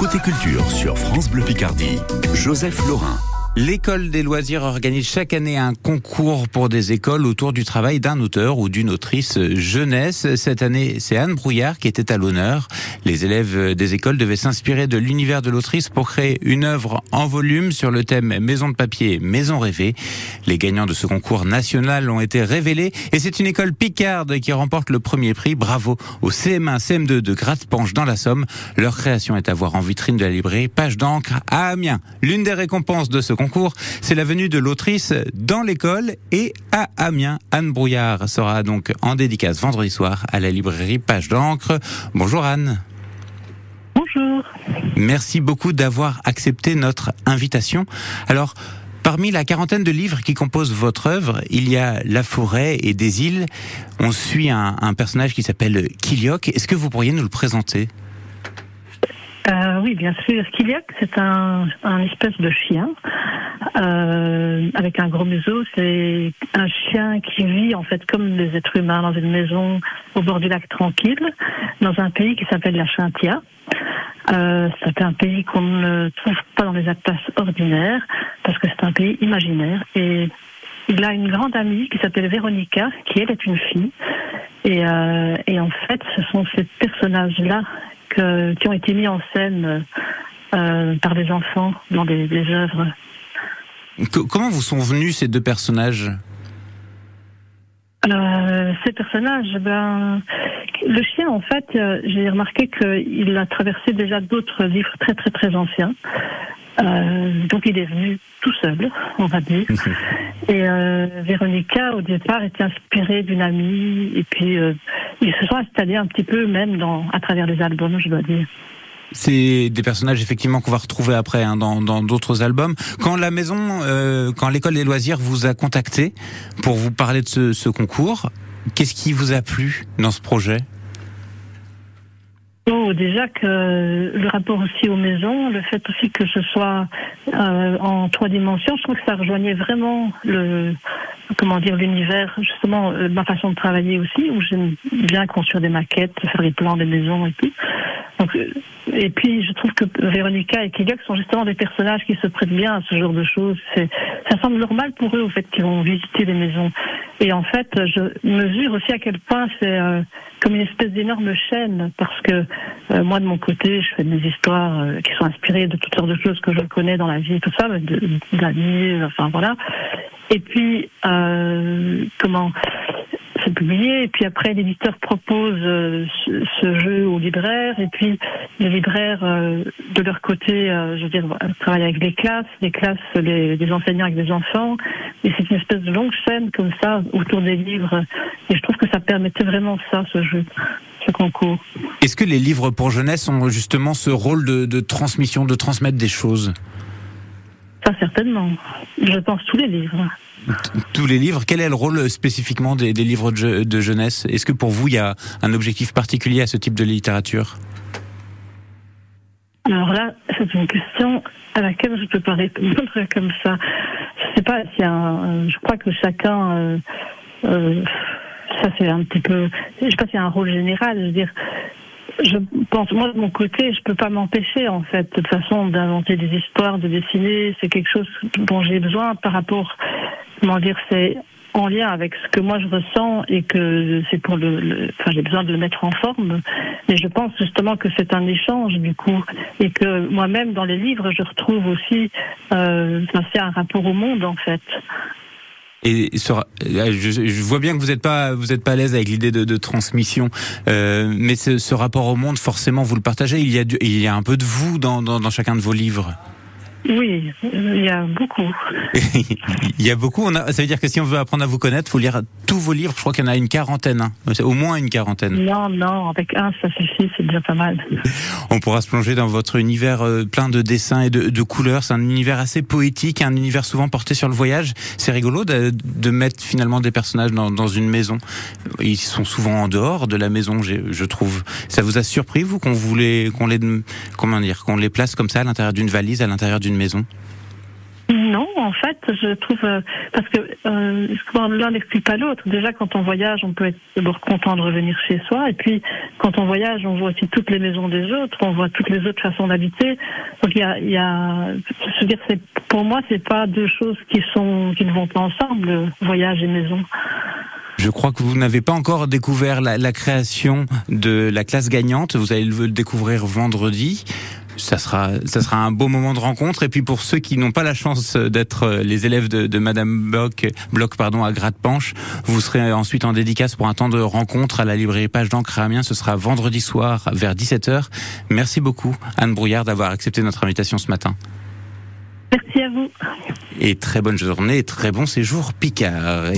Côté culture sur France Bleu Picardie, Joseph Laurin. L'école des loisirs organise chaque année un concours pour des écoles autour du travail d'un auteur ou d'une autrice jeunesse. Cette année, c'est Anne Brouillard qui était à l'honneur. Les élèves des écoles devaient s'inspirer de l'univers de l'autrice pour créer une œuvre en volume sur le thème Maison de papier, Maison rêvée. Les gagnants de ce concours national ont été révélés et c'est une école picarde qui remporte le premier prix. Bravo au CM1, CM2 de Gratte-Penche dans la Somme. Leur création est à voir en vitrine de la librairie Page d'encre à Amiens. L'une des récompenses de ce concours, c'est la venue de l'autrice dans l'école et à Amiens. Anne Brouillard sera donc en dédicace vendredi soir à la librairie Page d'encre. Bonjour Anne. Bonjour. Merci beaucoup d'avoir accepté notre invitation. Alors, Parmi la quarantaine de livres qui composent votre œuvre, il y a La forêt et des îles. On suit un, un personnage qui s'appelle Kiliok. Est-ce que vous pourriez nous le présenter? Euh, oui, bien sûr. Kiliak, c'est un, un, espèce de chien euh, avec un gros museau. C'est un chien qui vit en fait comme les êtres humains dans une maison au bord du lac tranquille, dans un pays qui s'appelle la Chintia. Euh, c'est un pays qu'on ne trouve pas dans les atlas ordinaires parce que c'est un pays imaginaire. Et il a une grande amie qui s'appelle Véronica, qui elle est une fille. Et, euh, et en fait, ce sont ces personnages-là que, qui ont été mis en scène euh, par des enfants dans des, des œuvres. Comment vous sont venus ces deux personnages? Euh, ces personnages, ben, le chien, en fait, euh, j'ai remarqué qu'il a traversé déjà d'autres livres très très très anciens. Euh, donc il est venu tout seul, on va dire. Et euh, Véronica, au départ, était inspirée d'une amie, et puis euh, ils se sont installés un petit peu même dans, à travers les albums, je dois dire. C'est des personnages effectivement qu'on va retrouver après hein, dans d'autres albums. Quand la maison, euh, quand l'école des loisirs vous a contacté pour vous parler de ce, ce concours, qu'est-ce qui vous a plu dans ce projet? Oh, déjà que le rapport aussi aux maisons, le fait aussi que ce soit euh, en trois dimensions, je trouve que ça rejoignait vraiment le comment dire l'univers, justement euh, ma façon de travailler aussi, où j'aime bien construire des maquettes, faire des plans des maisons et tout. Donc, euh, et puis je trouve que Véronica et Kiliak sont justement des personnages qui se prêtent bien à ce genre de choses. Ça semble normal pour eux au fait qu'ils vont visiter les maisons. Et en fait, je mesure aussi à quel point c'est euh, comme une espèce d'énorme chaîne, parce que euh, moi de mon côté, je fais des histoires euh, qui sont inspirées de toutes sortes de choses que je connais dans la vie, tout ça, d'amis, enfin voilà. Et puis, comment c'est publié, et puis après l'éditeur propose euh, ce, jeu aux libraires, et puis les libraires euh, de leur côté, euh, je veux dire, travaillent avec les classes, les classes, les, les enseignants avec des enfants, et c'est une espèce de longue chaîne comme ça autour des livres, et je trouve que ça permettait vraiment ça, ce jeu. Ce concours. Est-ce que les livres pour jeunesse ont justement ce rôle de transmission, de transmettre des choses? Certainement. Je pense tous les livres tous les livres. Quel est le rôle spécifiquement des, des livres de, de jeunesse? Est-ce que pour vous, il y a un objectif particulier à ce type de littérature? Alors là, c'est une question à laquelle je peux pas répondre comme ça. Je sais pas si un, je crois que chacun, euh, euh, ça c'est un petit peu, je sais pas s'il y a un rôle général. Je veux dire, je pense, moi de mon côté, je peux pas m'empêcher en fait, de toute façon, d'inventer des histoires, de dessiner. C'est quelque chose dont j'ai besoin par rapport comment dire, c'est en lien avec ce que moi je ressens et que c'est pour le, enfin j'ai besoin de le mettre en forme mais je pense justement que c'est un échange du coup et que moi-même dans les livres je retrouve aussi euh, c'est un rapport au monde en fait et je, je, vois bien que vous n'êtes pas vous êtes pas à l'aise avec l'idée de, de, transmission, euh, mais ce, ce, rapport au monde, forcément, vous le partagez. Il y a, du, il y a un peu de vous dans, dans, dans chacun de vos livres. Oui, il y a beaucoup. il y a beaucoup. On a, ça veut dire que si on veut apprendre à vous connaître, il faut lire tous vos livres. Je crois qu'il y en a une quarantaine, hein. au moins une quarantaine. Non, non, avec un, ça suffit, c'est déjà pas mal. On pourra se plonger dans votre univers euh, plein de dessins et de, de couleurs. C'est un univers assez poétique, un univers souvent porté sur le voyage. C'est rigolo de, de, mettre finalement des personnages dans, dans, une maison. Ils sont souvent en dehors de la maison, je trouve. Ça vous a surpris, vous, qu'on voulait, qu'on les, comment dire, qu'on les place comme ça à l'intérieur d'une valise, à l'intérieur d'une maison? Non, en fait, je trouve euh, parce que euh, l'un n'explique pas l'autre. Déjà, quand on voyage, on peut être d'abord content de revenir chez soi, et puis quand on voyage, on voit aussi toutes les maisons des autres, on voit toutes les autres façons d'habiter. Donc il y a, il y a, je veux dire, c'est pour moi, c'est pas deux choses qui sont qui ne vont pas ensemble, voyage et maison. Je crois que vous n'avez pas encore découvert la, la, création de la classe gagnante. Vous allez le découvrir vendredi ça sera, ça sera un beau moment de rencontre. Et puis pour ceux qui n'ont pas la chance d'être les élèves de, de Madame Bloch, Bloch pardon, à Gratte-Penche, vous serez ensuite en dédicace pour un temps de rencontre à la librairie Page d'encre à Amiens. Ce sera vendredi soir vers 17h. Merci beaucoup Anne Brouillard d'avoir accepté notre invitation ce matin. Merci à vous. Et très bonne journée et très bon séjour Picard.